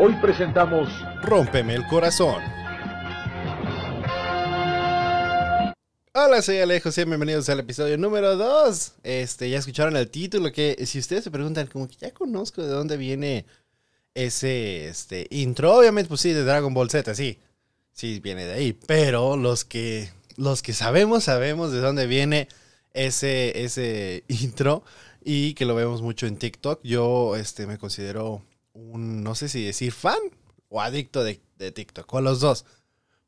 Hoy presentamos Rómpeme el corazón. Hola, soy Alejo, sean bienvenidos al episodio número 2. Este, ya escucharon el título, que si ustedes se preguntan, como que ya conozco de dónde viene ese este, intro, obviamente, pues sí, de Dragon Ball Z, sí, sí, viene de ahí, pero los que, los que sabemos, sabemos de dónde viene ese, ese intro y que lo vemos mucho en TikTok. Yo este, me considero no sé si decir fan o adicto de, TikTok, o los dos.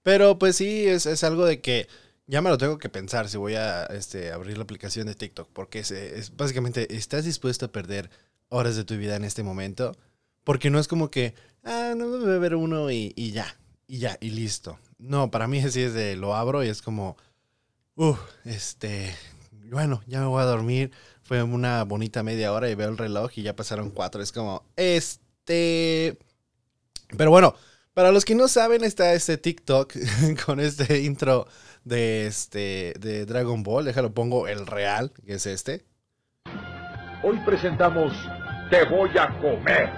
Pero pues sí, es, es algo de que ya me lo tengo que pensar si voy a este, abrir la aplicación de TikTok, porque es, básicamente, ¿estás dispuesto a perder horas de tu vida en este momento? Porque no es como que, ah, no voy a ver uno y, ya, y ya, y listo. No, para mí así es de, lo abro y es como, uh, este, bueno, ya me voy a dormir. Fue una bonita media hora y veo el reloj y ya pasaron cuatro. Es como, este... Pero bueno, para los que no saben, está este TikTok con este intro de este de Dragon Ball. Déjalo pongo el real, que es este. Hoy presentamos Te voy a comer.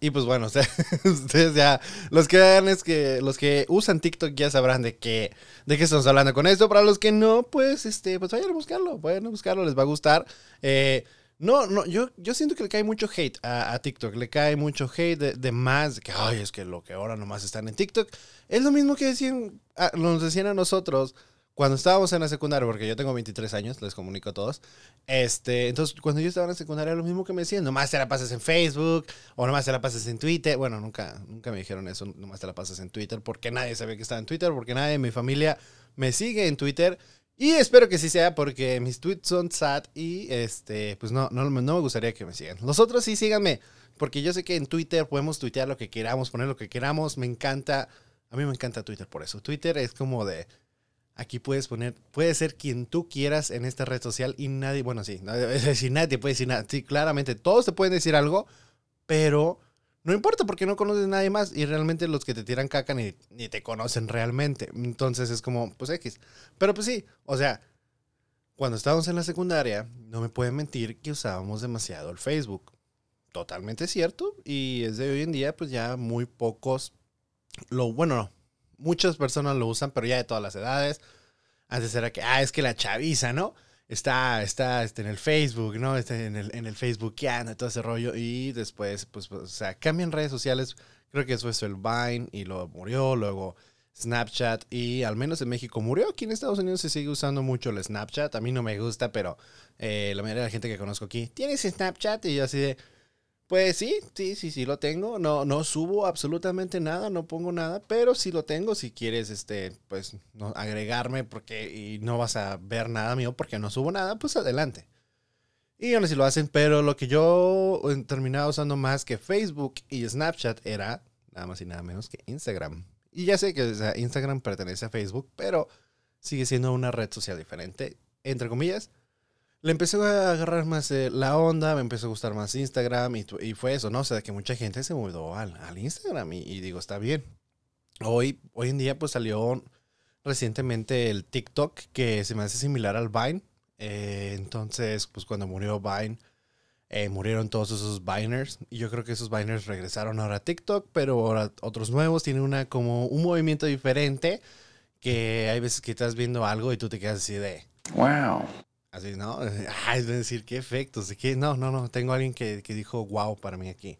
Y pues bueno, ustedes, ya, los que es que los que usan TikTok ya sabrán de qué, de qué estamos hablando con esto. Para los que no, pues este, pues vayan a buscarlo, vayan a buscarlo, les va a gustar. Eh, no, no, yo, yo siento que le cae mucho hate a, TikTok, le cae mucho hate de, más, que, ay, es que lo que ahora nomás están en TikTok. Es lo mismo que decían, nos decían a nosotros cuando estábamos en la secundaria, porque yo tengo 23 años, les comunico a todos. Este, entonces, cuando yo estaba en la secundaria, lo mismo que me decían, nomás te la pasas en Facebook, o nomás te la pasas en Twitter. Bueno, nunca, nunca me dijeron eso, nomás te la pasas en Twitter, porque nadie sabía que estaba en Twitter, porque nadie de mi familia me sigue en Twitter. Y espero que sí sea porque mis tweets son sad y este, pues no, no, no me gustaría que me sigan. Los otros sí síganme, porque yo sé que en Twitter podemos tuitear lo que queramos, poner lo que queramos. Me encanta, a mí me encanta Twitter por eso. Twitter es como de, aquí puedes poner, puedes ser quien tú quieras en esta red social y nadie, bueno, sí, nadie puede decir nada. Sí, claramente todos te pueden decir algo, pero no importa porque no conoces a nadie más y realmente los que te tiran caca ni, ni, te conocen realmente. Entonces es como, pues X. Pero pues sí, o sea, cuando estábamos en la secundaria, no me pueden mentir que usábamos demasiado el Facebook. Totalmente cierto. Y es de hoy en día, pues ya muy pocos, lo bueno, no, muchas personas lo usan, pero ya de todas las edades. Antes era que, ah, es que la chaviza, ¿no? Está, está este, en el Facebook, ¿no? Está en el, en el Facebook, ya, todo ese rollo. Y después, pues, pues, o sea, cambian redes sociales. Creo que eso es el Vine y luego murió, luego Snapchat y al menos en México murió. Aquí en Estados Unidos se sigue usando mucho el Snapchat. A mí no me gusta, pero eh, la mayoría de la gente que conozco aquí, ¿tienes Snapchat? Y yo así de, pues sí, sí, sí, sí lo tengo. No, no subo absolutamente nada, no pongo nada, pero sí lo tengo. Si quieres, este, pues, no, agregarme porque y no vas a ver nada mío porque no subo nada, pues adelante. Y aún así lo hacen, pero lo que yo terminaba usando más que Facebook y Snapchat era nada más y nada menos que Instagram. Y ya sé que Instagram pertenece a Facebook, pero sigue siendo una red social diferente, entre comillas le empecé a agarrar más eh, la onda, me empezó a gustar más Instagram y, y, fue eso, ¿no? O sea, que mucha gente se mudó al, al Instagram y, digo, está bien. Hoy, hoy en día pues salió recientemente el TikTok que se me hace similar al Vine. Eh, entonces, pues cuando murió Vine, eh, murieron todos esos Viners y yo creo que esos Viners regresaron ahora a TikTok, pero ahora otros nuevos tienen una como un movimiento diferente que hay veces que estás viendo algo y tú te quedas así de... Wow. Así, ¿no? Ah, es decir, qué efectos. ¿Qué? No, no, no. Tengo a alguien que, que, dijo wow para mí aquí.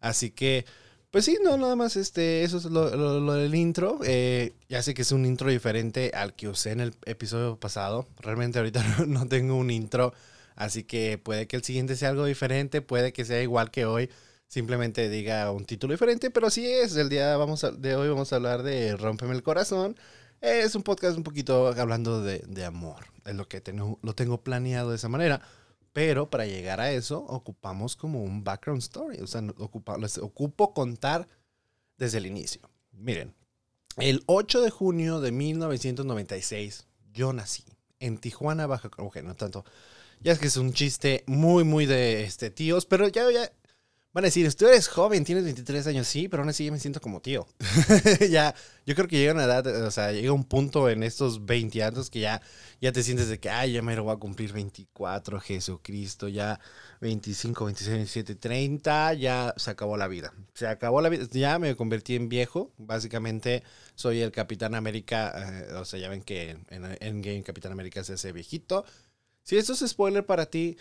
Así que, pues sí, no, nada más este, eso es lo, lo, del intro. Eh, ya sé que es un intro diferente al que usé en el episodio pasado. Realmente ahorita no, no, tengo un intro. Así que puede que el siguiente sea algo diferente, puede que sea igual que hoy. Simplemente diga un título diferente, pero sí es. El día vamos de hoy vamos a hablar de Rómpeme el corazón. Es un podcast un poquito hablando de, de amor. Es lo que tengo, lo tengo planeado de esa manera. Pero para llegar a eso, ocupamos como un background story. O sea, ocupa, les ocupo contar desde el inicio. Miren, el 8 de junio de 1996, yo nací en Tijuana, Baja California. tanto. Ya es que es un chiste muy, muy de este, tíos, pero ya Van a decir, tú eres joven, tienes 23 años, sí, pero aún así me siento como tío. ya, yo creo que llega una edad, o sea, llega un punto en estos 20 años que ya, ya te sientes de que, ay, ya me lo voy a cumplir 24, Jesucristo, ya 25, 26, 27, 30, ya se acabó la vida. Se acabó la vida, ya me convertí en viejo, básicamente soy el Capitán América, eh, o sea, ya ven que en, en Game Capitán América es ese viejito. Si esto es spoiler para ti,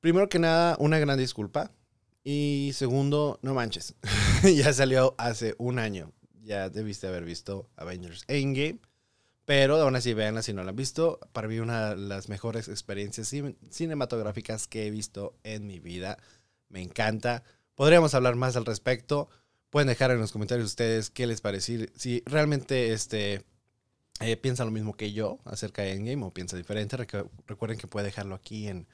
primero que nada, una gran disculpa y segundo, no manches. ya salió hace un año. Ya debiste haber visto Avengers Endgame. Pero aún así, véanla si no la han visto. Para mí, una de las mejores experiencias cinematográficas que he visto en mi vida. Me encanta. Podríamos hablar más al respecto. Pueden dejar en los comentarios ustedes qué les parece. Si realmente este, eh, piensan lo mismo que yo acerca de Endgame o piensa diferente. recuerden que puede dejarlo aquí en,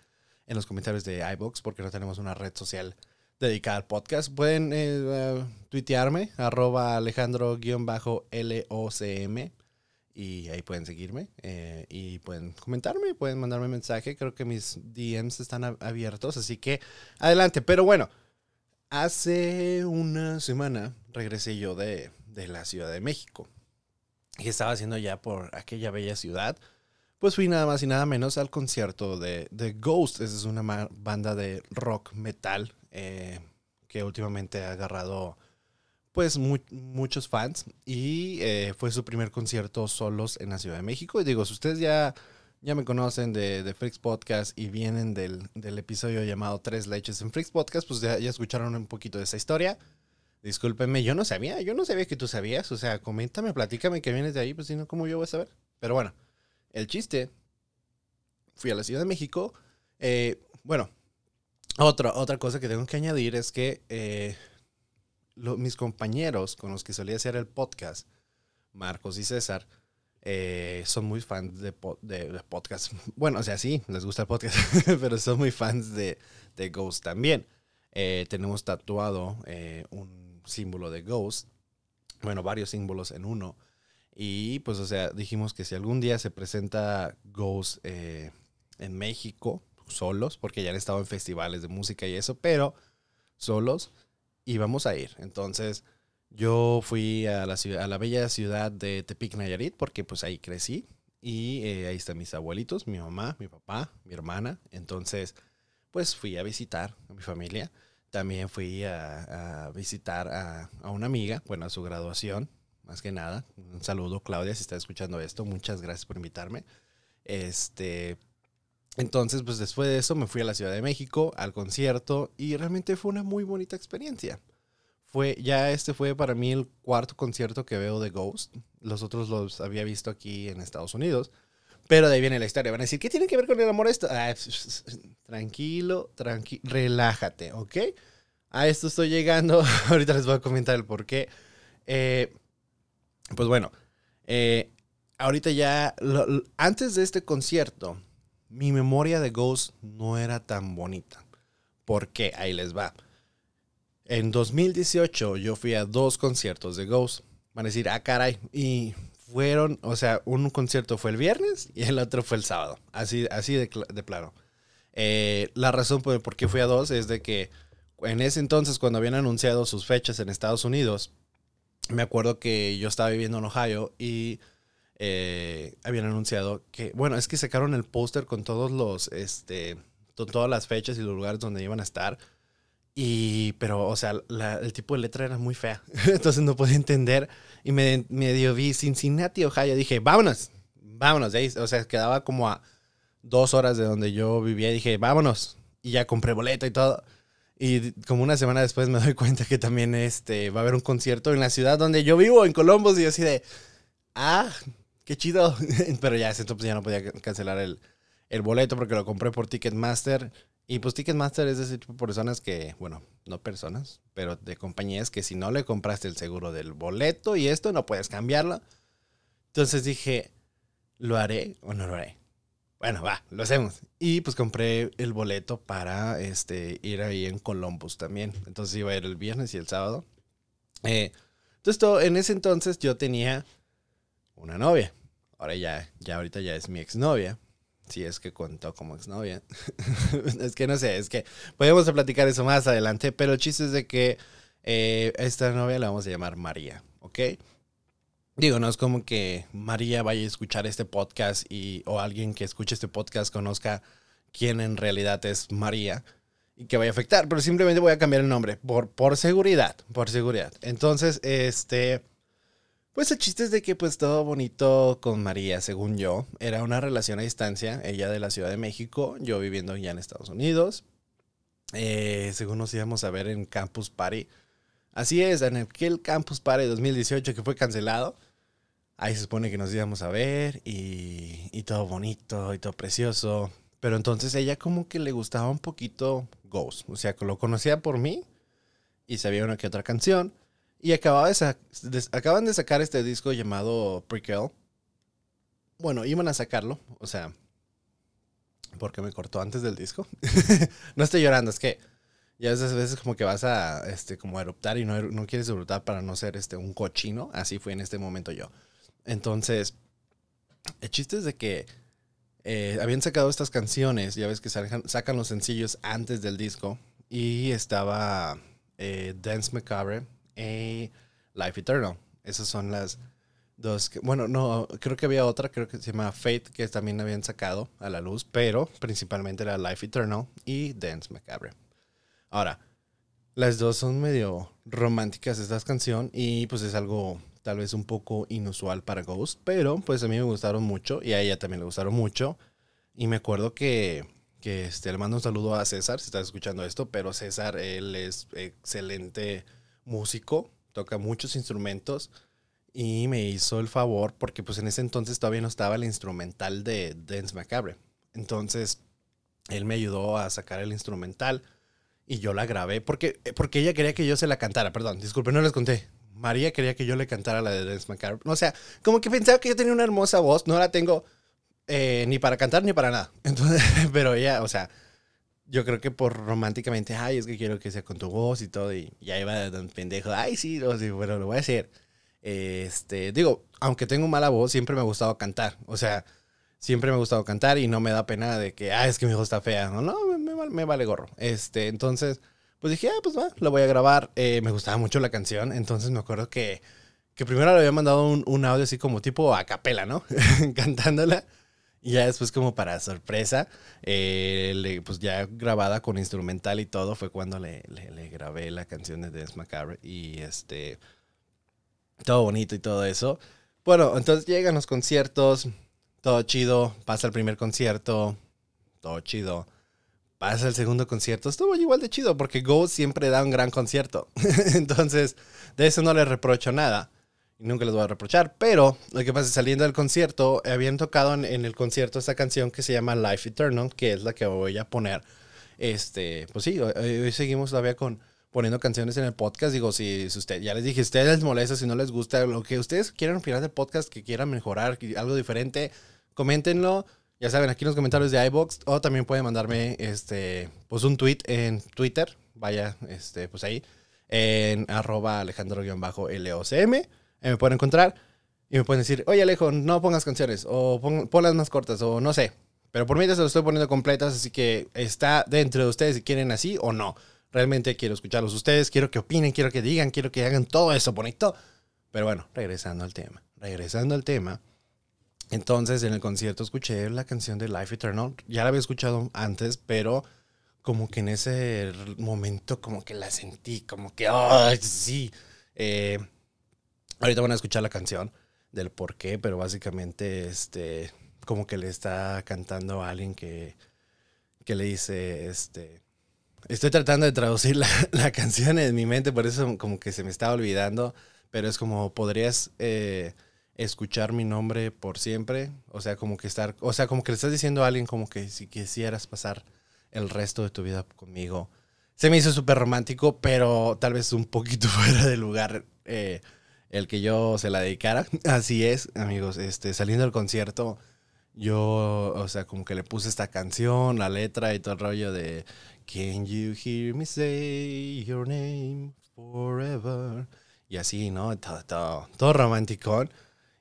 en los comentarios de iBox porque no tenemos una red social dedicada al podcast. Pueden eh, uh, tuitearme, arroba alejandro-locm y ahí pueden seguirme eh, y pueden comentarme, pueden mandarme mensaje. Creo que mis DMs están abiertos, así que adelante. Pero bueno, hace una semana regresé yo de, de la Ciudad de México. Y estaba haciendo ya por aquella bella ciudad. Pues fui nada más y nada menos al concierto de, de Ghost. Esa es una banda de rock metal eh, que últimamente ha agarrado pues muchos fans y eh, fue su primer concierto solos en la Ciudad de México. Y digo, si ustedes ya, ya me conocen de, de Freaks Podcast y vienen del, del, episodio llamado Tres Leches en Freaks Podcast, pues ya, escucharon un poquito de esa historia. Discúlpenme, yo no sabía, yo no sabía que tú sabías. O sea, coméntame, platícame que vienes de ahí, pues si no, ¿cómo yo voy a saber? Pero bueno, el chiste, fui a la Ciudad de México. Eh, bueno, otra, otra cosa que tengo que añadir es que eh, mis compañeros con los que solía hacer el podcast, Marcos y César, eh, son muy fans de, de, podcast. Bueno, o sea, sí, les gusta el podcast, pero son muy fans de, de Ghost también. Tenemos tatuado un símbolo de Ghost, bueno, varios símbolos en uno. Y pues, o sea, dijimos que si algún día se presenta Ghost en México, solos, porque ya han estado en festivales de música y eso, pero solos íbamos a ir. Entonces yo fui a la, ciudad, a la bella ciudad de Tepic, Nayarit, porque pues ahí crecí y eh, ahí están mis abuelitos, mi mamá, mi papá, mi hermana. Entonces pues fui a visitar a mi familia. También fui a, visitar a, a, una amiga, bueno, a su graduación, más que nada. Un saludo, Claudia, si está escuchando esto. Muchas gracias por invitarme. Este, entonces, pues después de eso me fui a la Ciudad de México al concierto y realmente fue una muy bonita experiencia. Fue, ya este fue para mí el cuarto concierto que veo de Ghost. Los otros los había visto aquí en Estados Unidos. Pero de ahí viene la historia. Van a decir, ¿qué tiene que ver con el amor esto? Ah, tranquilo, tranquilo, relájate, ¿ok? A esto estoy llegando. Ahorita les voy a comentar el por qué. Eh, pues bueno, eh, ahorita ya, antes de este concierto, mi memoria de Ghost no era tan bonita. ¿Por qué? Ahí les va. En 2018 yo fui a dos conciertos de Ghost. Van a decir, ah, caray. Y fueron, o sea, un concierto fue el viernes y el otro fue el sábado. Así, así de, plano. Eh, la razón por, por qué fui a dos es de que en ese entonces, cuando habían anunciado sus fechas en Estados Unidos, me acuerdo que yo estaba viviendo en Ohio y eh, habían anunciado que, bueno, es que sacaron el póster con todos los, este, todas las fechas y los lugares donde iban a estar. Y, pero, o sea, el tipo de letra era muy fea. Entonces no podía entender. Y me medio vi Cincinnati, Ohio. Dije, vámonos, vámonos. O sea, quedaba como a dos horas de donde yo vivía. Dije, vámonos. Y ya compré boleto y todo. Y como una semana después me doy cuenta que también este, va a haber un concierto en la ciudad donde yo vivo, en Columbus. Y yo así de, ah, qué chido. Pero ya, entonces ya no podía cancelar el, boleto porque lo compré por Ticketmaster. Y pues Ticketmaster es de ese tipo de personas que, bueno, no personas, pero de compañías que si no le compraste el seguro del boleto y esto, no puedes cambiarlo. Entonces dije, ¿lo haré o no lo haré? Bueno, va, lo hacemos. Y pues compré el boleto para este, ir ahí en Columbus también. Entonces iba a ir el viernes y el sábado. Eh, entonces, en ese entonces yo tenía una novia. Ahora ya, ya ahorita ya es mi exnovia. si es que contó como exnovia. es que no sé, es que podemos platicar eso más adelante, pero el chiste es de que eh, esta novia la vamos a llamar María, ¿ok? Digo, no es como que María vaya a escuchar este podcast y, o alguien que escuche este podcast conozca quién en realidad es María y que vaya a afectar, pero simplemente voy a cambiar el nombre por, por seguridad, por seguridad. Entonces, este, pues el chiste es de que pues todo bonito con María, según yo, era una relación a distancia, ella de la Ciudad de México, yo viviendo ya en Estados Unidos. Eh, según nos íbamos a ver en Campus Party. Así es, en aquel Campus Party 2018 que fue cancelado. Ahí se supone que nos íbamos a ver y, y todo bonito y todo precioso. Pero entonces ella como que le gustaba un poquito Ghost. O sea, lo conocía por mí y sabía una que otra canción. Y acababa de acaban de sacar este disco llamado Prequel. Bueno, iban a sacarlo. O sea, porque me cortó antes del disco. no estoy llorando, es que ya esas veces como que vas a este como eruptar y no, no quieres eruptar para no ser este un cochino. Así fue en este momento yo. Entonces, el chiste es de que eh, habían sacado estas canciones, ya ves que sacan, los sencillos antes del disco, y estaba eh, Dance Macabre y Life Eternal. Esas son las dos. bueno, no, creo que había otra, creo que se llama Fate, que también habían sacado a la luz, pero principalmente era Life Eternal y Dance Macabre. Ahora, las dos son medio románticas estas canciones y pues es algo tal vez un poco inusual para Ghost, pero pues a mí me gustaron mucho y a ella también le gustaron mucho. Y me acuerdo que, que este, le mando un saludo a César, si estás escuchando esto, pero César, él es excelente músico, toca muchos instrumentos y me hizo el favor, porque pues en ese entonces todavía no estaba el instrumental de Dance Macabre. Entonces, él me ayudó a sacar el instrumental y yo la grabé porque, porque ella quería que yo se la cantara, perdón, disculpe, no les conté. María quería que yo le cantara la de Dance Macabre. O sea, como que pensaba que yo tenía una hermosa voz, no la tengo eh, ni para cantar ni para nada. Entonces, pero ella, o sea, yo creo que por románticamente, ay, es que quiero que sea con tu voz y todo, y ya iba un pendejo, ay, sí, no, bueno, lo voy a hacer. Este, digo, aunque tengo mala voz, siempre me ha gustado cantar. O sea, siempre me ha gustado cantar y no me da pena de que, ay, es que mi voz está fea. No, no, me, me, me vale gorro. Este, entonces, pues dije, ah, pues va, lo voy a grabar. Eh, me gustaba mucho la canción, entonces me acuerdo que, que primero le había mandado un, un audio así como tipo a capela, ¿no? Cantándola. Y ya después como para sorpresa, eh, pues ya grabada con instrumental y todo, fue cuando le, le, grabé la canción de Dance Macabre y este, todo bonito y todo eso. Bueno, entonces llegan los conciertos, todo chido, pasa el primer concierto, todo chido pasa el segundo concierto, estuvo igual de chido porque Go siempre da un gran concierto. Entonces, de eso no le reprocho nada. Y nunca les voy a reprochar. Pero lo que pasa es saliendo del concierto, habían tocado en, el concierto esta canción que se llama Life Eternal, que es la que voy a poner. Este, pues sí, hoy, seguimos todavía con poniendo canciones en el podcast. Digo, si, si usted, ya les dije, si ustedes les molesta, si no les gusta, lo que ustedes quieran opinar del podcast, que quieran mejorar, algo diferente, coméntenlo ya saben, aquí en los comentarios de iBox o también pueden mandarme este, pues un tweet en Twitter. Vaya, este, pues ahí, en arroba alejandro-locm. me pueden encontrar y me pueden decir, oye Alejo, no pongas canciones o pon, ponlas más cortas o no sé. Pero por mí ya se lo estoy poniendo completas, así que está dentro de ustedes si quieren así o no. Realmente quiero escucharlos ustedes, quiero que opinen, quiero que digan, quiero que hagan todo eso bonito. Pero bueno, regresando al tema. Regresando al tema. Entonces en el concierto escuché la canción de Life Eternal. Ya la había escuchado antes, pero como que en ese momento como que la sentí, como que, ¡ay, sí! Eh, ahorita van a escuchar la canción del por qué, pero básicamente este, como que le está cantando a alguien que, que le dice, este, estoy tratando de traducir la, la, canción en mi mente, por eso como que se me estaba olvidando, pero es como podrías... Eh, escuchar mi nombre por siempre, o sea, como que estar, o sea, como que le estás diciendo a alguien como que si quisieras pasar el resto de tu vida conmigo. Se me hizo súper romántico, pero tal vez un poquito fuera de lugar eh, el que yo se la dedicara. Así es, amigos, este, saliendo del concierto, yo, o sea, como que le puse esta canción, la letra y todo el rollo de Can you hear me say your name forever? Y así, ¿no? Todo, todo.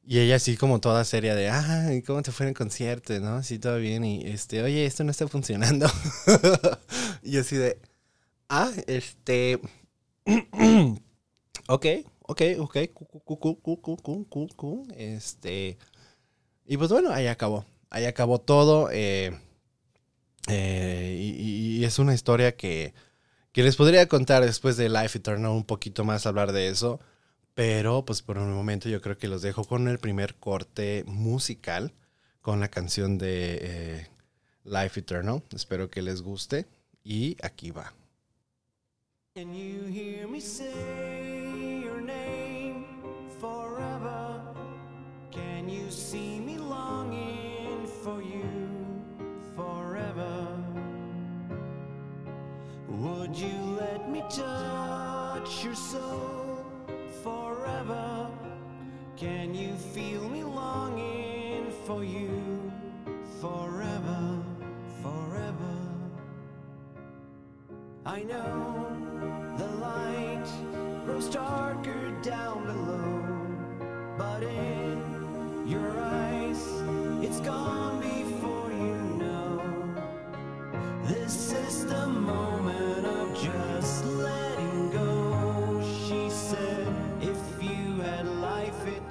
Y ella así como toda seria de, ah, ¿y ¿cómo te fue en el concierto? ¿No? Sí, todo bien. Y este, oye, esto no está funcionando. y así de, ah, este, ok, ok, ok, este, y pues bueno, ahí acabó, ahí acabó todo. Eh, eh, y, y, es una historia que, que les podría contar después de Life Eternal un poquito más hablar de eso. Pero pues por un momento yo creo que los dejo con el primer corte musical con la canción de eh, Life Eternal. Espero que les guste y aquí va. Can you hear me say your name forever? Can you see me longing for you forever? Would you let me touch your soul? Forever. Can you feel me longing for you forever, forever? I know the light grows darker down below, but in your eyes, it's gone before you know. This is the moment of just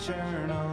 eternal.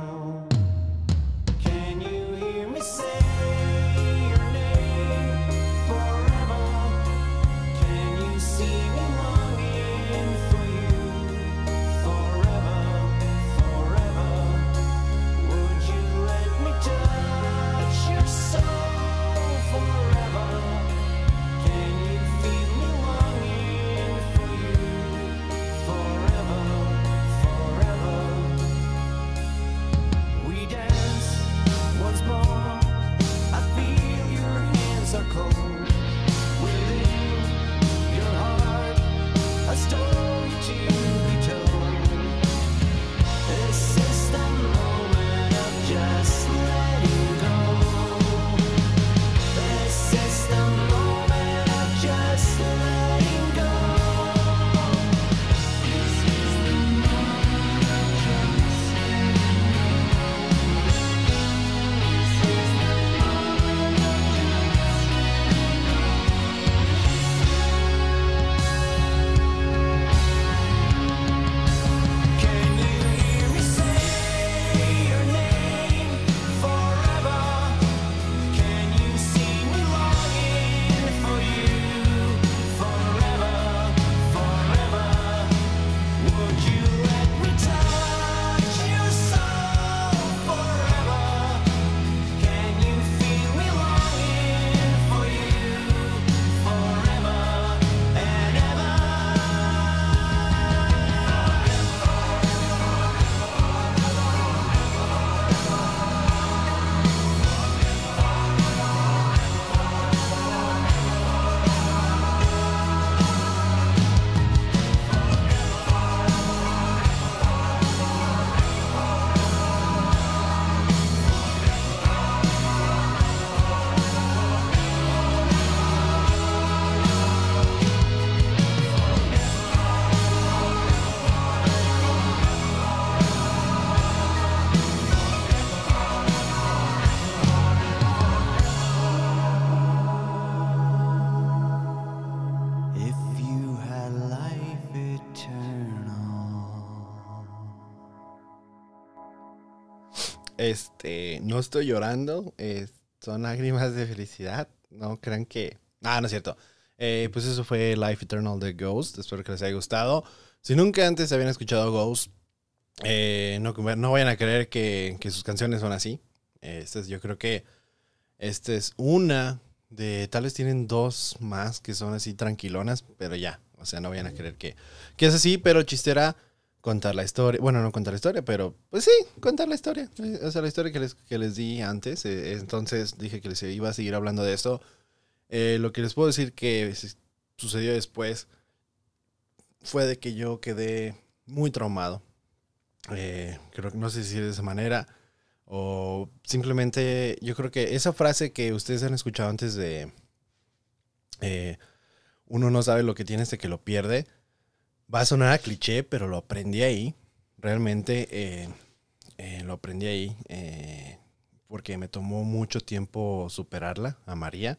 No estoy llorando, eh, son lágrimas de felicidad. No crean que. Ah, no es cierto. Eh, pues eso fue Life Eternal de Ghost. Espero que les haya gustado. Si nunca antes habían escuchado Ghost, eh, no, no vayan a creer que, que sus canciones son así. Esta es, yo creo que esta es una de. Tal vez tienen dos más que son así tranquilonas, pero ya. O sea, no vayan a creer que, que es así, pero chistera contar la historia. Bueno, no contar la historia, pero pues sí, contar la historia. O sea, la historia que les, que les di antes. eh, entonces dije que les iba a seguir hablando de esto. Eh, lo que les puedo decir que sucedió después fue de que yo quedé muy traumado. Eh, creo que no sé si de esa manera o simplemente yo creo que esa frase que ustedes han escuchado antes de eh, uno no sabe lo que tiene hasta que lo pierde va a sonar a cliché pero lo aprendí ahí realmente eh, eh, lo aprendí ahí, eh, porque me tomó mucho tiempo superarla, a María.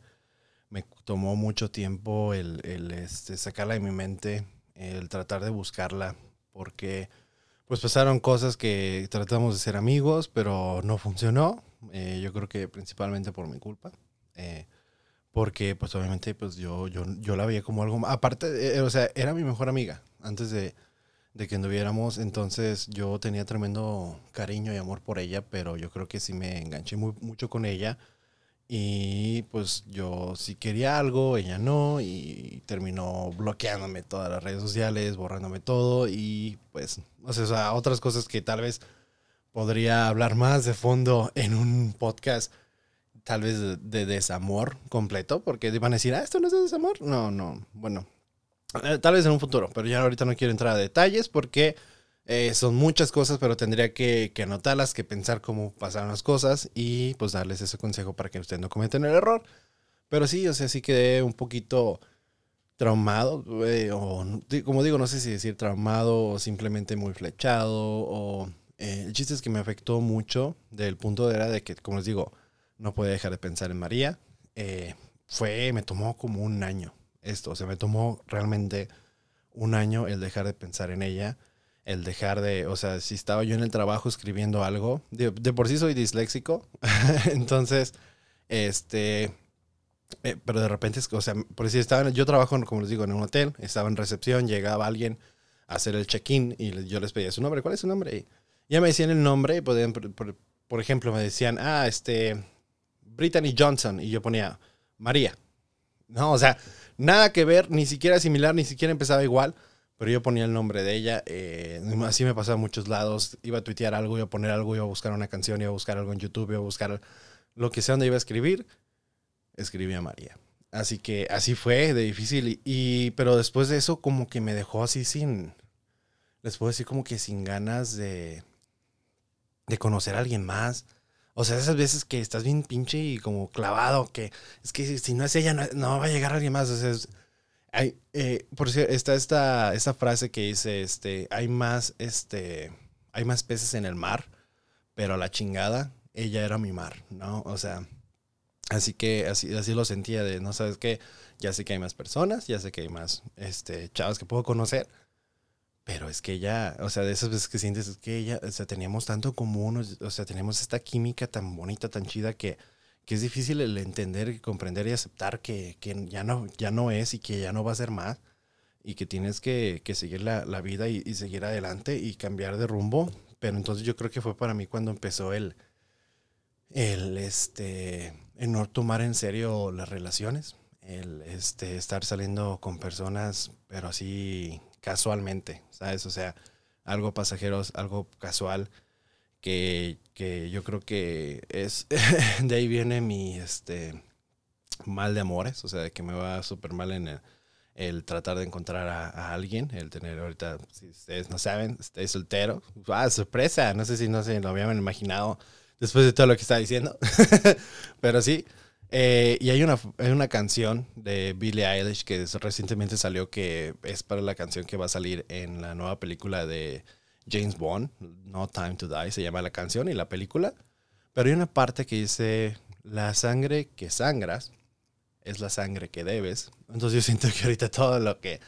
Me tomó mucho tiempo el, el, este, sacarla de mi mente, el tratar de buscarla, porque pues pasaron cosas que tratamos de ser amigos, pero no funcionó. Yo creo que principalmente por mi culpa. Porque pues obviamente pues yo, yo, yo la veía como algo... más- Aparte, o sea, era mi mejor amiga antes de, de que anduviéramos. Entonces yo tenía tremendo cariño y amor por ella, pero yo creo que sí me enganché muy, mucho con ella. Y pues yo sí quería algo, ella no, y terminó bloqueándome todas las redes sociales, borrándome todo, y pues, o sea, otras cosas que tal vez podría hablar más de fondo en un podcast, tal vez de, de desamor completo, porque van a decir, ah, esto no es de desamor. No, no, bueno, eh, tal vez en un futuro, pero ya ahorita no quiero entrar a detalles porque eh, son muchas cosas, pero tendría que, anotarlas, que pensar cómo pasaron las cosas y pues darles ese consejo para que ustedes no cometen el error. Pero sí, o sea, sí quedé un poquito traumado, eh, o como digo, no sé si decir traumado o simplemente muy flechado, o el chiste es que me afectó mucho del punto de era de que, como les digo, no podía dejar de pensar en María. Fue, me tomó como un año esto, o sea, me tomó realmente un año el dejar de pensar en ella, el dejar de, o sea, si estaba yo en el trabajo escribiendo algo, de, por sí soy disléxico, entonces, este, eh, pero de repente, o sea, por si estaba, yo trabajo, como les digo, en un hotel, estaba en recepción, llegaba alguien a hacer el check-in y yo les pedía su nombre, ¿cuál es su nombre? Y ya me decían el nombre y podían, por- por ejemplo, me decían, ah, este, Brittany Johnson, y yo ponía María. No, o sea, nada que ver, ni siquiera similar, ni siquiera empezaba igual, pero yo ponía el nombre de ella. eh, así me pasaba a muchos lados. Iba a tuitear algo, iba a poner algo, iba a buscar una canción, iba a buscar algo en YouTube, iba a buscar lo que sea donde iba a escribir. Escribía María. Así que así fue de difícil. Y, y- pero después de eso, como que me dejó así sin. Les puedo decir como que sin ganas de. de conocer a alguien más. O sea, esas veces que estás bien pinche y como clavado, que es que si- no es ella, no, no va a llegar alguien más. O sea, es- hay, eh, por cierto, está esta, esta frase que dice, este, hay más, este, hay más peces en el mar, pero la chingada, ella era mi mar, ¿no? O sea, así que así, así lo sentía de, no sabes qué, ya sé que hay más personas, ya sé que hay más, este, chavas que puedo conocer, pero es que ella, o sea, de esas veces que sientes es que ella, o sea, teníamos tanto común, o sea, teníamos esta química tan bonita, tan chida que, que es difícil el entender comprender y aceptar que, que ya, no, ya no es y que ya no va a ser más y que tienes que, que seguir la, la vida y, seguir adelante y cambiar de rumbo. Pero entonces yo creo que fue para mí cuando empezó el, el, este, no tomar en serio las relaciones, el este, estar saliendo con personas, pero así casualmente, ¿sabes? O sea, algo pasajero, algo casual, que, que yo creo que es, de ahí viene mi, este, mal de amores, o sea, de que me va súper mal en el, tratar de encontrar a, alguien, el tener ahorita, si ustedes no saben, estoy soltero. ¡Ah, sorpresa! No sé si no se lo habían imaginado después de todo lo que estaba diciendo. Pero sí. Eh, y hay una, hay una canción de Billie Eilish que es- recientemente salió que es para la canción que va a salir en la nueva película de James Bond, No Time to Die, se llama la canción y la película. Pero hay una parte que dice, la sangre que sangras es la sangre que debes. Entonces yo siento que ahorita todo lo que,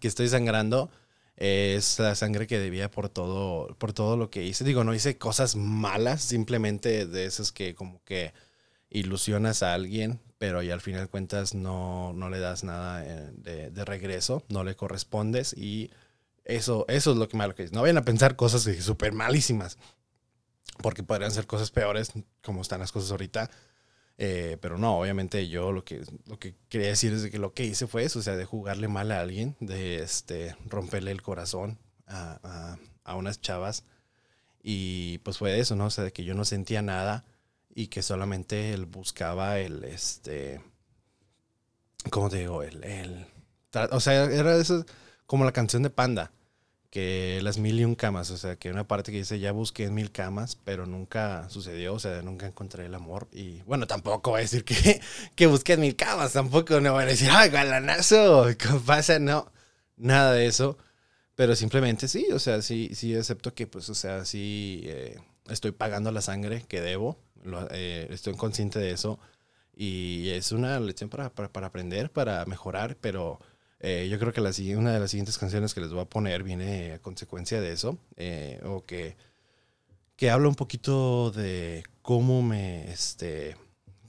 que estoy sangrando es la sangre que debía por todo, por todo lo que hice. Digo, no hice cosas malas, simplemente de esas que como que ilusionas a alguien, pero y al final cuentas no, no le das nada eh, de, de regreso, no le correspondes y eso, eso es lo que malo que es. No vayan a pensar cosas súper malísimas, porque podrían ser cosas peores como están las cosas ahorita. Eh, pero no, obviamente yo lo que, lo que quería decir es que lo que hice fue eso, o sea, de jugarle mal a alguien, de este, romperle el corazón a, a, a unas chavas. Y pues fue eso, ¿no? O sea, de que yo no sentía nada y que solamente él buscaba el, este, ¿cómo te digo? El, el, o sea, era eso como la canción de Panda, que las mil y un camas, o sea, que una parte que dice, ya busqué mil camas, pero nunca sucedió, o sea, nunca encontré el amor. Y bueno, tampoco voy a decir que, que busqué mil camas, tampoco no voy a decir, ay, galanazo, ¿qué pasa? No, nada de eso. Pero simplemente sí, o sea, sí, sí acepto que, pues, o sea, sí, eh, estoy pagando la sangre que debo, lo- eh, estoy consciente de eso. Y es una lección para, para, para aprender, para mejorar, pero eh, yo creo que la, una de las siguientes canciones que les voy a poner viene a consecuencia de eso, eh, o que, que habla un poquito de cómo me, este,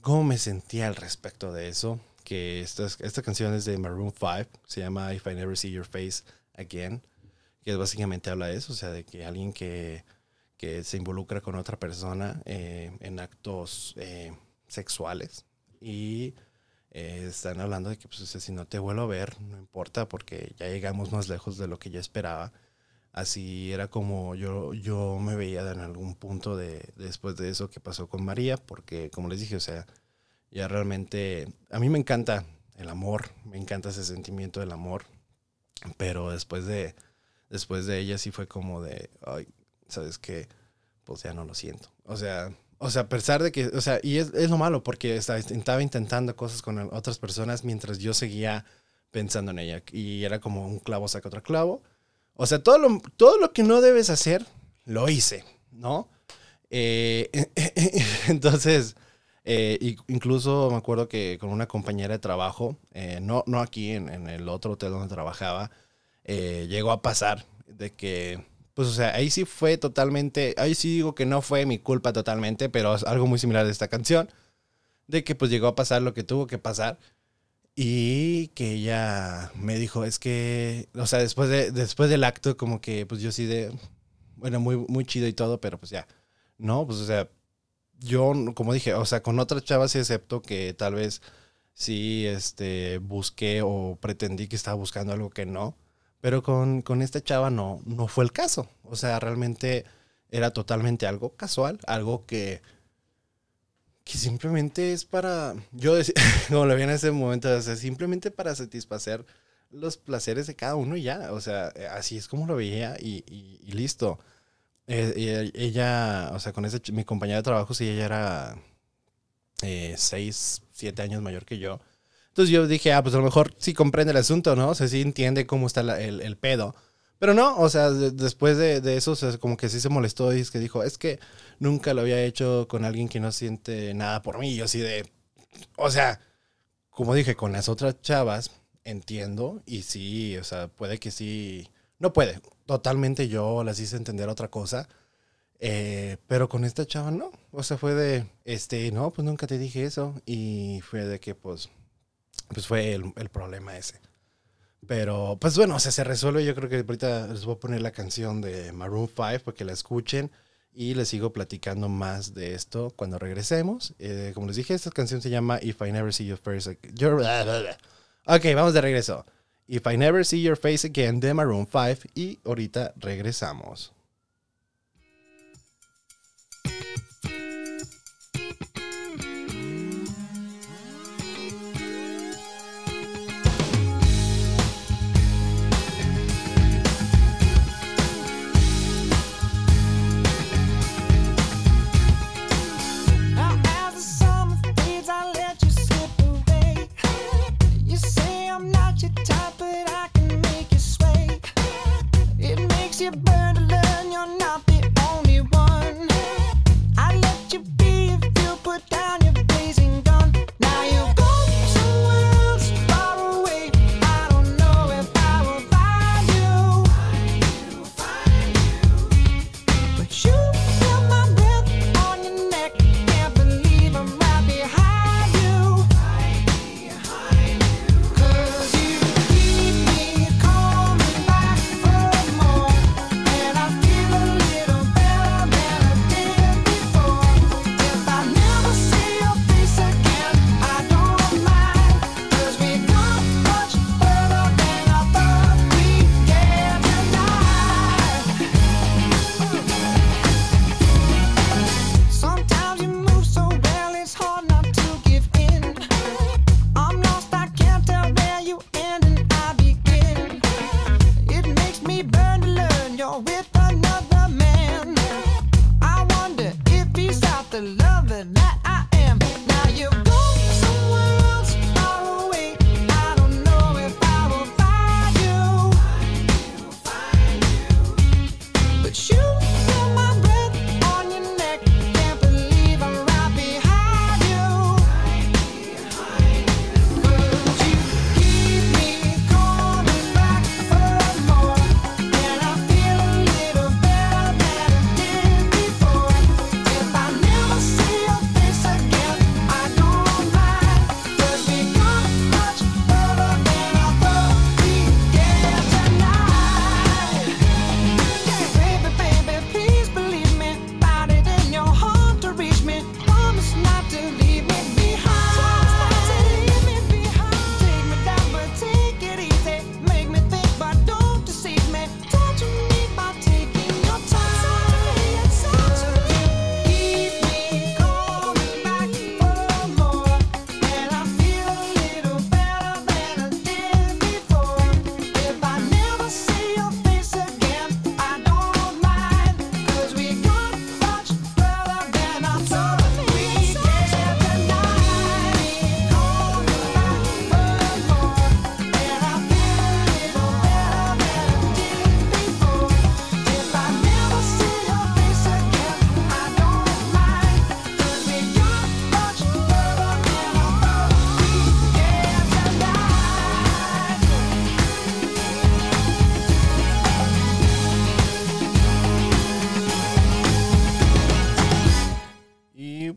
cómo me sentía al respecto de eso, que esta, esta canción es de Maroon 5, se llama If I Never See Your Face Again, que básicamente habla de eso, o sea, de que alguien que, que se involucra con otra persona eh, en actos eh, sexuales y eh, están hablando de que pues, si no te vuelvo a ver, no importa porque ya llegamos más lejos de lo que yo esperaba. Así era como yo, yo me veía en algún punto de, después de eso que pasó con María, porque como les dije, o sea, ya realmente a mí me encanta el amor, me encanta ese sentimiento del amor, pero después de, después de ella sí fue como de, ay, ¿sabes qué? Pues ya no lo siento. O sea, o sea, a pesar de que, o sea, y es, es lo malo porque estaba, intentando cosas con otras personas mientras yo seguía pensando en ella y era como un clavo saca otro clavo. O sea, todo lo, todo lo que no debes hacer, lo hice, ¿no? Eh, entonces, eh, incluso me acuerdo que con una compañera de trabajo, eh, no, no aquí en, en el otro hotel donde trabajaba, eh, llegó a pasar de que, pues, o sea, ahí sí fue totalmente, ahí sí digo que no fue mi culpa totalmente, pero es algo muy similar de esta canción, de que pues llegó a pasar lo que tuvo que pasar y que ella me dijo, es que, o sea, después, de, después del acto, como que, pues yo sí de, bueno, muy, muy chido y todo, pero pues ya, no, pues, o sea, yo, como dije, o sea, con otras chavas sí acepto que tal vez sí, este, busqué o pretendí que estaba buscando algo que no, pero con, con esta chava no, no fue el caso. O sea, realmente era totalmente algo casual, algo que, que simplemente es para, yo como lo vi en ese momento, o sea, simplemente para satisfacer los placeres de cada uno y ya, o sea, eh, así es como lo veía y, y- listo. Eh, ella, o sea, con ese, mi compañera de trabajo, sí, ella era eh, seis, siete años mayor que yo. Entonces yo dije, ah, pues a lo mejor sí comprende el asunto, ¿no? O sea, sí entiende cómo está la- el, el pedo. Pero no, o sea, de- después de, de eso, o sea, como que sí se molestó y es que dijo, es que nunca lo había hecho con alguien que no siente nada por mí. Y yo así de, o sea, como dije, con las otras chavas entiendo y sí, o sea, puede que sí, no puede. Totalmente yo las hice entender otra cosa. eh, pero con esta chava no. O sea, fue de, este, no, pues nunca te dije eso. Y fue de que, pues, pues fue el, el problema ese. Pero, pues bueno, o sea, se resuelve. Yo creo que ahorita les voy a poner la canción de Maroon 5 para que la escuchen. Y les sigo platicando más de esto cuando regresemos. Eh, como les dije, esta canción se llama If I Never See Your Face Again. Ok, vamos de regreso. If I Never See Your Face Again de Maroon 5. Y ahorita regresamos.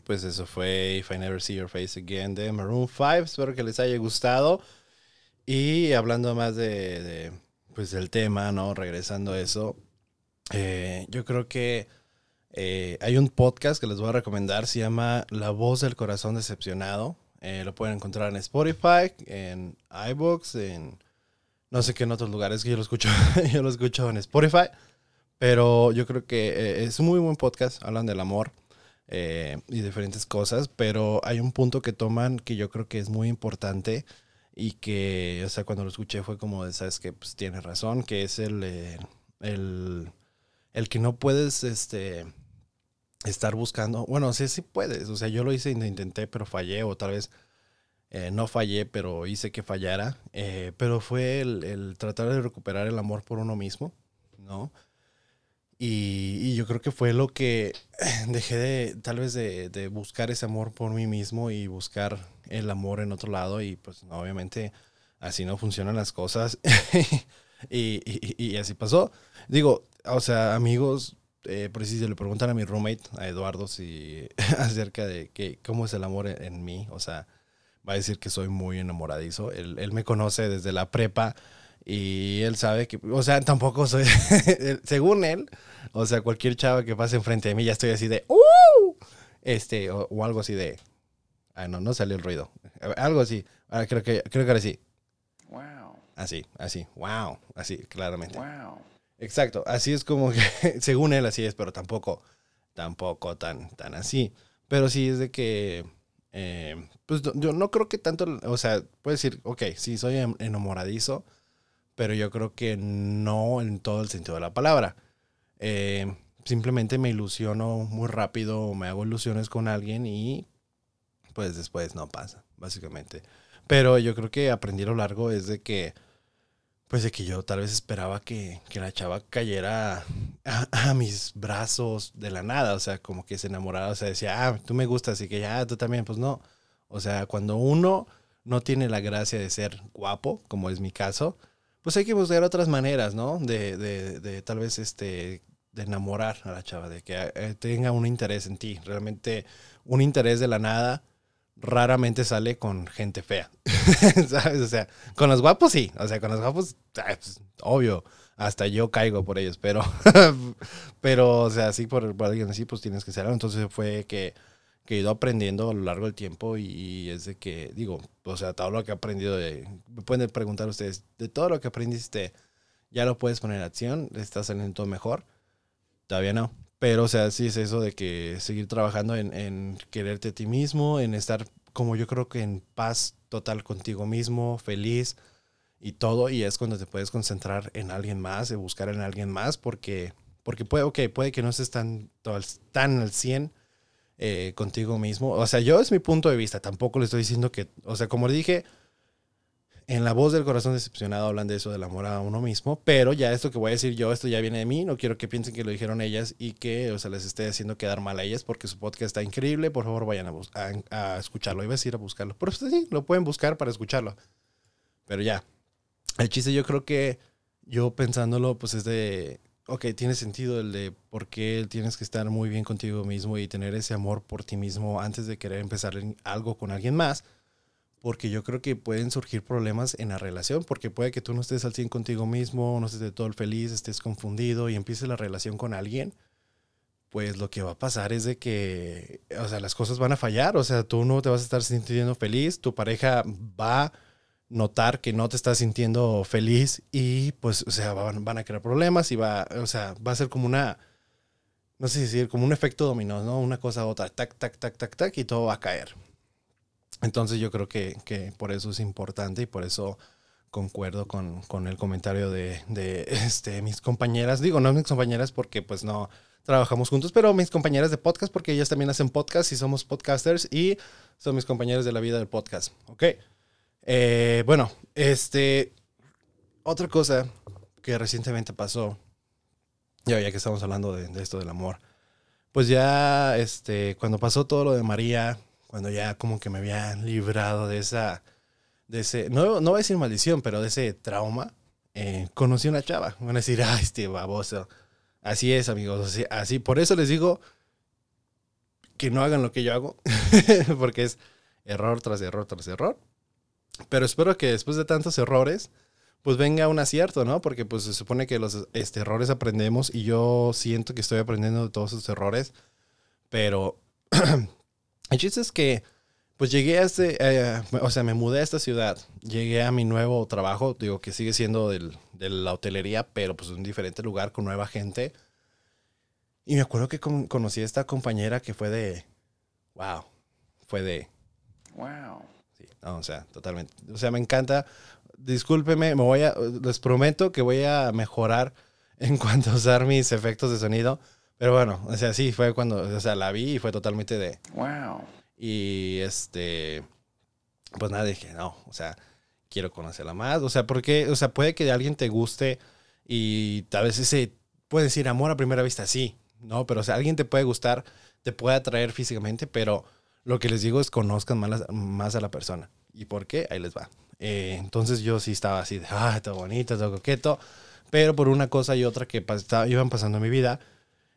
Pues eso fue If I Never See Your Face Again de Maroon 5. Espero que les haya gustado. Y hablando más de, de, pues del tema, ¿no? Regresando a eso, eh, yo creo que eh, hay un podcast que les voy a recomendar, se llama La voz del corazón decepcionado. Eh, lo pueden encontrar en Spotify, en iBooks, en no sé qué en otros lugares que yo lo escucho, yo lo escucho en Spotify. Pero yo creo que eh, es un muy buen podcast, hablan del amor eh, y diferentes cosas, pero hay un punto que toman que yo creo que es muy importante y que, o sea, cuando lo escuché fue como, de, sabes que pues tiene razón, que es el, eh, el, el que no puedes, este, estar buscando, bueno, sí, sí puedes, o sea, yo lo hice, intenté, pero fallé, o tal vez eh, no fallé, pero hice que fallara, pero fue el, el tratar de recuperar el amor por uno mismo, ¿no? Y, y yo creo que fue lo que dejé de, tal vez de, de buscar ese amor por mí mismo y buscar el amor en otro lado y pues no, obviamente así no funcionan las cosas y, y- y así pasó. Digo, o sea, amigos, eh, por si se le preguntan a mi roommate, a Eduardo, si acerca de que, cómo es el amor en, en mí, o sea, va a decir que soy muy enamoradizo. Él, él me conoce desde la prepa y él sabe que, o sea, tampoco soy, según él, o sea, cualquier chava que pase enfrente de mí ya estoy así de, ¡uh! Este, o, o algo así de, ah, no, no salió el ruido, algo así, ah, creo que, creo que ahora sí, Wow. así, así, wow, así, claramente. Wow. Exacto, así es como que, según él así es, pero tampoco, tampoco tan, tan así. Pero sí es de que, eh, pues yo no creo que tanto, o sea, puedo decir, ok, sí, soy enamoradizo, pero yo creo que no en todo el sentido de la palabra. Eh, simplemente me ilusiono muy rápido, me hago ilusiones con alguien y pues después no pasa, básicamente. Pero yo creo que aprendí a lo largo es de que, pues de que yo tal vez esperaba que, que la chava cayera a, a mis brazos de la nada, o sea, como que se enamoraba, o sea, decía, ah, tú me gustas y que ya, tú también, pues no. O sea, cuando uno no tiene la gracia de ser guapo, como es mi caso, pues hay que buscar otras maneras, ¿no? De, de, de tal vez este, de enamorar a la chava, de que eh, tenga un interés en ti. Realmente un interés de la nada raramente sale con gente fea. ¿Sabes? O sea, con los guapos sí. O sea, con los guapos, pues, obvio. Hasta yo caigo por ellos, pero, pero, o sea, sí, por, por alguien así, pues tienes que ser. Entonces fue que, que he ido aprendiendo a lo largo del tiempo y, y es de que, digo, o sea, todo lo que he aprendido de, me pueden preguntar ustedes, de todo lo que aprendiste, ya lo puedes poner en acción, está saliendo mejor. Todavía no. Pero, o sea, sí es eso de que seguir trabajando en, en quererte a ti mismo, en estar como yo creo que en paz total contigo mismo, feliz y todo. Y es cuando te puedes concentrar en alguien más, de buscar en alguien más, porque, porque puede, ok, puede que no estés tan, tan al 100 eh, contigo mismo. O sea, yo es mi punto de vista, tampoco le estoy diciendo que, o sea, como dije, en la voz del corazón decepcionado hablan de eso, del amor a uno mismo, pero ya esto que voy a decir yo, esto ya viene de mí, no quiero que piensen que lo dijeron ellas y que, o sea, les esté haciendo quedar mal a ellas porque su podcast está increíble, por favor vayan a, a, a escucharlo, iba a decir a buscarlo, pero ustedes sí, lo pueden buscar para escucharlo, pero ya, el chiste yo creo que yo pensándolo, pues es de, ok, tiene sentido el de por qué tienes que estar muy bien contigo mismo y tener ese amor por ti mismo antes de querer empezar algo con alguien más porque yo creo que pueden surgir problemas en la relación, porque puede que tú no estés al 100 contigo mismo, no estés de todo el feliz, estés confundido y empieces la relación con alguien, pues lo que va a pasar es de que, o sea, las cosas van a fallar, o sea, tú no te vas a estar sintiendo feliz, tu pareja va notar que no te estás sintiendo feliz y pues, o sea, van, a crear problemas y va, o sea, va a ser como una, no sé si decir, como un efecto dominó, ¿no? Una cosa a otra, tac, tac, tac, tac, tac, y todo va a caer. Entonces yo creo que, que por eso es importante y por eso concuerdo con, con el comentario de, de, este, mis compañeras. Digo, no mis compañeras porque pues no trabajamos juntos, pero mis compañeras de podcast porque ellas también hacen podcast y somos podcasters y son mis compañeras de la vida del podcast. Ok. Eh, bueno, este, otra cosa que recientemente pasó, ya, ya que estamos hablando de, esto del amor, pues ya, este, cuando pasó todo lo de María, cuando ya como que me había librado de esa, de ese, no, no voy a decir maldición, pero de ese trauma, eh, conocí una chava. Van a decir, ay, este baboso. Así es, amigos, así. Por eso les digo, que no hagan lo que yo hago, porque es error tras error tras error. Pero espero que después de tantos errores, pues venga un acierto, ¿no? Porque pues se supone que los este, errores aprendemos y yo siento que estoy aprendiendo de todos esos errores, pero el chiste es que pues llegué a este, eh, o sea, me mudé a esta ciudad, llegué a mi nuevo trabajo, digo que sigue siendo del- de la hotelería, pero pues un diferente lugar con nueva gente. Y me acuerdo que con- conocí a esta compañera que fue de, wow, fue de, Wow. No, o sea, totalmente. O sea, me encanta. Discúlpeme, me voy a, les prometo que voy a mejorar en cuanto a usar mis efectos de sonido. Pero bueno, o sea, sí, fue cuando, o sea, la vi y fue totalmente de, Wow. y este, pues nada, dije, no, o sea, quiero conocerla más. O sea, porque, o sea, puede que alguien te guste y tal vez ese, puede decir amor a primera vista, sí, ¿no? Pero, o sea, alguien te puede gustar, te puede atraer físicamente, pero lo que les digo es conozcan más, más a la persona. ¿Y por qué? Ahí les va. Eh, entonces yo sí estaba así de, ah, todo bonito, todo coqueto, pero por una cosa y otra que iban pasando en mi vida,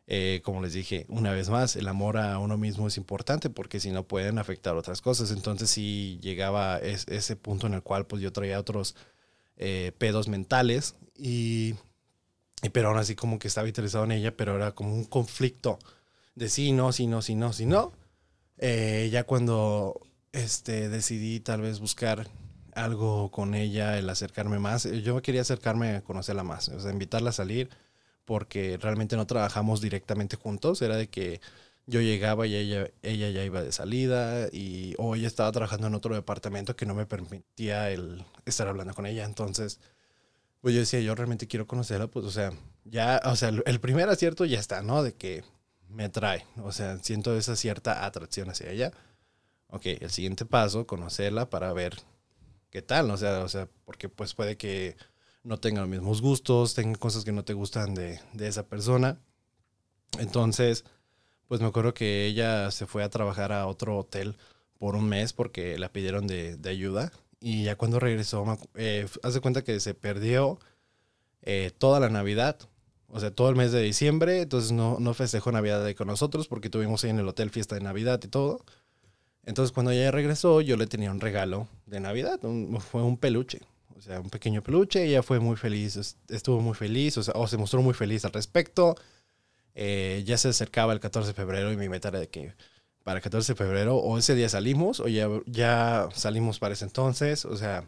eh, como les dije, una vez más, el amor a uno mismo es importante porque si no pueden afectar otras cosas. Entonces sí llegaba es- ese punto en el cual pues yo traía otros eh, pedos mentales y pero aún así como que estaba interesado en ella, pero era como un conflicto de sí, no, sí, no, sí, no, sí, no. Eh, ya cuando este, decidí tal vez buscar algo con ella, el acercarme más, eh, yo quería acercarme a conocerla más, o sea, invitarla a salir porque realmente no trabajamos directamente juntos, era de que yo llegaba y ella, ella ya iba de salida y o ella estaba trabajando en otro departamento que no me permitía el estar hablando con ella, entonces pues yo decía, yo realmente quiero conocerla, pues o sea, ya, o sea, el el primer acierto ya está, ¿no? De que me atrae, o sea, siento esa cierta atracción hacia ella. Ok, el siguiente paso, conocerla para ver qué tal, o sea, o sea, porque pues puede que no tengan los mismos gustos, tengan cosas que no te gustan de, de esa persona. Entonces, pues me acuerdo que ella se fue a trabajar a otro hotel por un mes porque la pidieron de, de ayuda. Y ya cuando regresó, eh, haz de cuenta que se perdió eh, toda la Navidad. O sea, todo el mes de diciembre. Entonces no, no festejó Navidad ahí con nosotros porque tuvimos ahí en el hotel fiesta de Navidad y todo. Entonces cuando ella regresó, yo le tenía un regalo de Navidad. un- fue un peluche. O sea, un pequeño peluche. Ella fue muy feliz. es- Estuvo muy feliz. O sea, o se mostró muy feliz al respecto. Eh, ya se acercaba el 14 de febrero y mi meta era de que para el 14 de febrero o ese día salimos o ya, ya salimos para ese entonces. O sea,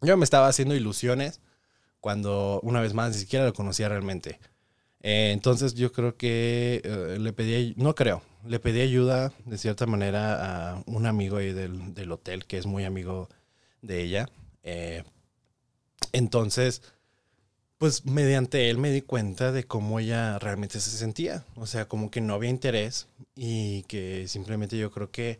yo me estaba haciendo ilusiones cuando una vez más ni siquiera lo conocía realmente. Eh, entonces yo creo que eh, le pedí, no creo, le pedí ayuda de cierta manera a un amigo ahí del, del hotel que es muy amigo de ella. Eh, entonces, pues mediante él me di cuenta de cómo ella realmente se sentía. O sea, como que no había interés y que simplemente yo creo que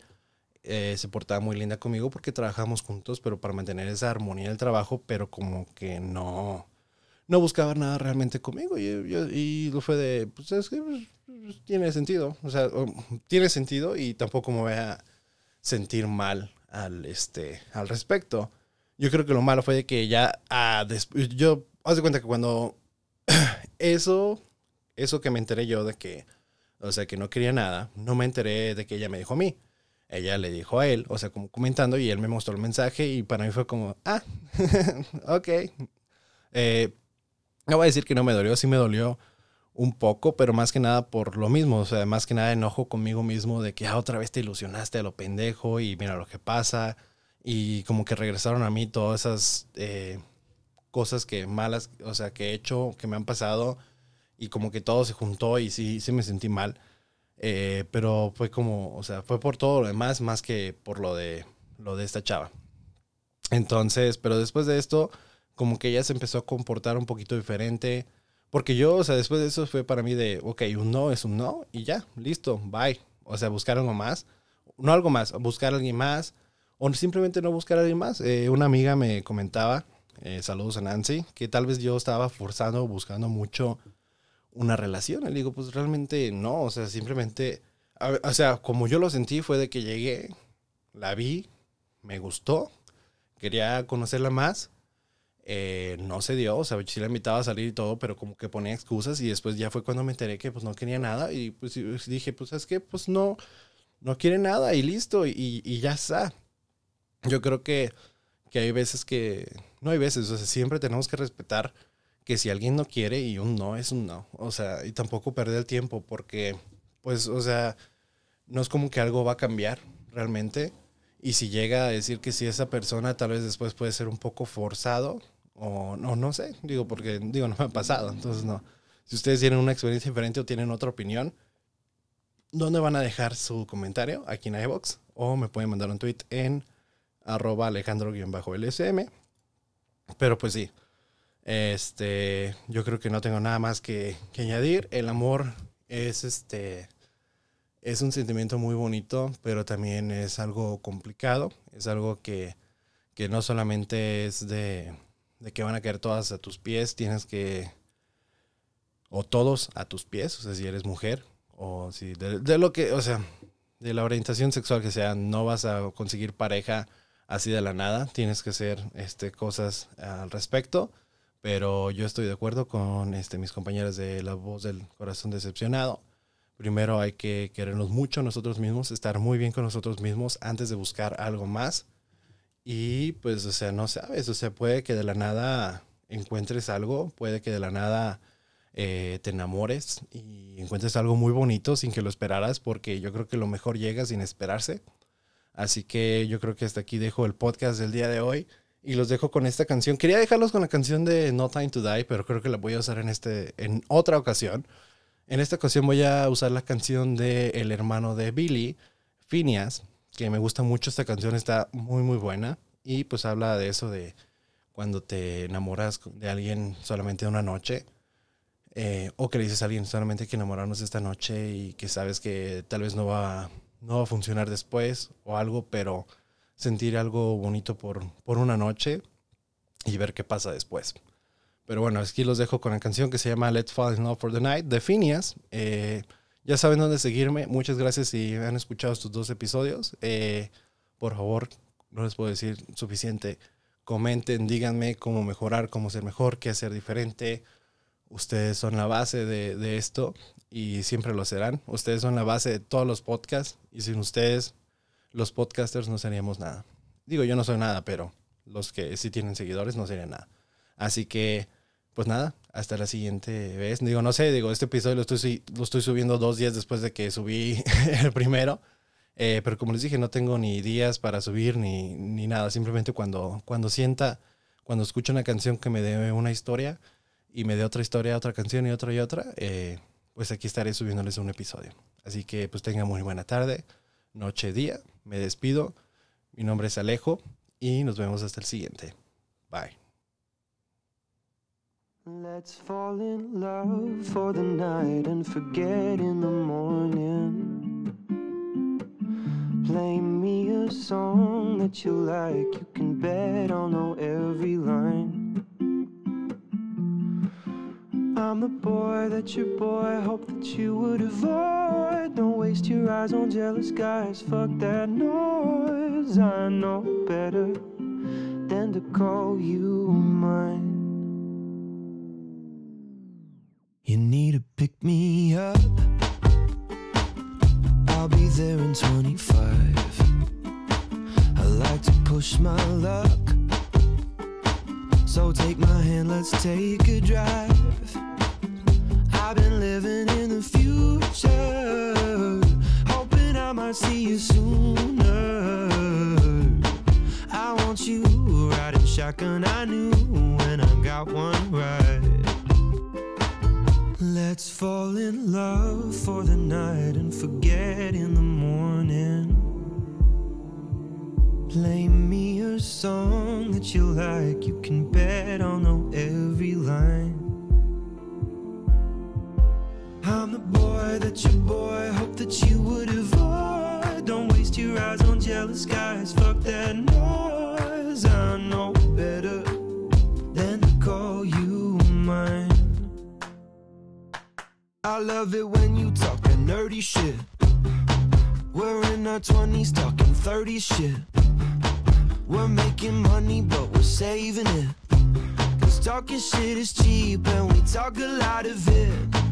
eh, se portaba muy linda conmigo porque trabajamos juntos, pero para mantener esa armonía del trabajo, pero como que no, no buscaba nada realmente conmigo. Y, yo- y lo fue de, pues es que pues, pues, tiene sentido. O sea, o- tiene sentido y tampoco me voy a sentir mal al, este, al respecto. Yo creo que lo malo fue de que ya, ah, yo, haz de cuenta que cuando eso, eso que me enteré yo de que, o sea, que no quería nada, no me enteré de que ella me dijo a mí. Ella le dijo a él, o sea, como comentando, y él me mostró el mensaje y para mí fue como, ah, ok. Eh, no voy a decir que no me dolió, sí me dolió un poco, pero más que nada por lo mismo, o sea, más que nada enojo conmigo mismo de que ah, otra vez te ilusionaste a lo pendejo y mira lo que pasa y como que regresaron a mí todas esas eh, cosas que malas, o sea, que he hecho, que me han pasado y como que todo se juntó y sí, sí me sentí mal. Eh, pero fue como, o sea, fue por todo lo demás más que por lo de, lo de esta chava. Entonces, pero después de esto, como que ella se empezó a comportar un poquito diferente. Porque yo, o sea, después de eso fue para mí de, ok, un no es un no y ya, listo, bye. O sea, buscar algo más. No algo más, buscar a alguien más. O simplemente no buscar a alguien más. Eh, una amiga me comentaba, eh, saludos a Nancy, que tal vez yo estaba forzando, buscando mucho una relación. Le digo, pues realmente no, o sea, simplemente, a o sea, como yo lo sentí fue de que llegué, la vi, me gustó, quería conocerla más, eh, no se dio, o sea, sí la invitaba a salir y todo, pero como que ponía excusas y después ya fue cuando me enteré que pues no quería nada y pues y- dije, pues es que pues no, no quiere nada y listo y, y ya está. Yo creo que, que hay veces que, no hay veces, o sea, siempre tenemos que respetar que si alguien no quiere y un no es un no, o sea, y tampoco perder el tiempo porque, pues, o sea, no es como que algo va a cambiar realmente. Y si llega a decir que si esa persona tal vez después puede ser un poco forzado o no, no sé, digo, porque digo, no me ha pasado, entonces no. Si ustedes tienen una experiencia diferente o tienen otra opinión, ¿dónde van a dejar su comentario? Aquí en iVox o me pueden mandar un tweet en arroba alejandro-lsm. Pero pues sí, este, yo creo que no tengo nada más que, que añadir. El amor es este, es un sentimiento muy bonito, pero también es algo complicado. Es algo que, que no solamente es de, de que van a caer todas a tus pies, tienes que, o todos a tus pies, o sea, si eres mujer, o si, de, lo que, o sea, de la orientación sexual que sea, no vas a conseguir pareja así de la nada, tienes que hacer este, cosas al respecto. Pero yo estoy de acuerdo con este, mis compañeras de La Voz del Corazón Decepcionado. Primero hay que querernos mucho nosotros mismos, estar muy bien con nosotros mismos antes de buscar algo más. Y pues, o sea, no sabes, o sea, puede que de la nada encuentres algo, puede que de la nada eh, te enamores y encuentres algo muy bonito sin que lo esperaras, porque yo creo que lo mejor llega sin esperarse. Así que yo creo que hasta aquí dejo el podcast del día de hoy y los dejo con esta canción. Quería dejarlos con la canción de No Time to Die, pero creo que la voy a usar en, este, en otra ocasión. En esta ocasión voy a usar la canción de el hermano de Billy, Phineas, que me gusta mucho esta canción, está muy muy buena y pues habla de eso de cuando te enamoras de alguien solamente una noche eh, o que le dices a alguien solamente que enamorarnos esta noche y que sabes que tal vez no va, no va a funcionar después o algo, pero sentir algo bonito por, por una noche y ver qué pasa después. Pero bueno, aquí los dejo con la canción que se llama Let's Fall in Love for the Night de Phineas. Eh, ya saben dónde seguirme. Muchas gracias si han escuchado estos dos episodios. Eh, por favor, no les puedo decir suficiente. Comenten, díganme cómo mejorar, cómo ser mejor, qué hacer diferente. Ustedes son la base de, de esto y siempre lo serán. Ustedes son la base de todos los podcasts y sin ustedes los podcasters no seríamos nada. Digo, yo no soy nada, pero los que sí tienen seguidores no serían nada. Así que, pues nada, hasta la siguiente vez. Digo, no sé, digo, este episodio lo estoy, subiendo dos días después de que subí el primero. Eh, pero como les dije, no tengo ni días para subir ni, ni nada. Simplemente cuando, cuando sienta, cuando escucho una canción que me dé una historia y me dé otra historia, otra canción y otra y otra, eh, pues aquí estaré subiéndoles un episodio. Así que pues tengan muy buena tarde, noche, día. Me despido. Mi nombre es Alejo y nos vemos hasta el siguiente. Bye. Let's fall in love for the night and forget in the morning. Play me a song that you like, you can bet I'll know every line. I'm the boy that your boy hoped that you would avoid. Don't waste your eyes on jealous guys, fuck that noise. I know better than to call you mine. You need to pick me up. I'll be there in 25. I like to push my luck. So take my hand, let's take a drive. I've been living in the future, hoping I might see you sooner. I want you riding shotgun. I knew when I got one right. Let's fall in love for the night and forget in the morning. Play me a song that you like, you can bet I'll know every line. I'm the boy that your boy hoped that you would avoid. Don't waste your eyes on jealous guys, fuck that noise. I know better than to call you mine. I love it when you talk that nerdy shit. We're in our 20s talking 30 shit. We're making money, but we're saving it. Cause talking shit is cheap and we talk a lot of it.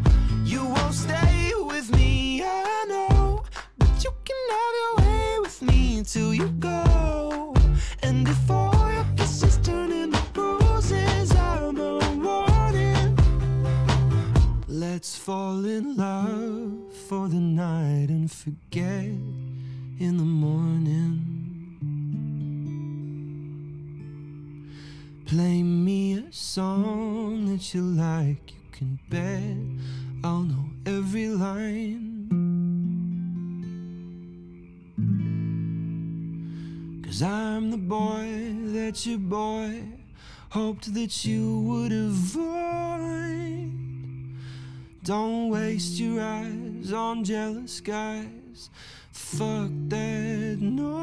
You won't stay with me, I know. But you can have your way with me until you go. And if all your kisses turn into bruises, I'm a warning. Let's fall in love for the night and forget in the morning. Play me a song that you like, you can bet I'll know every line. Cause I'm the boy that your boy hoped that you would avoid. Don't waste your eyes on jealous guys. Fuck that noise.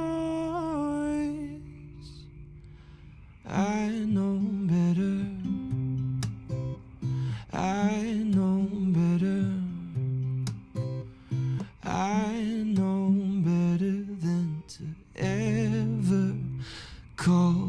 I know better. I know I know better than to ever call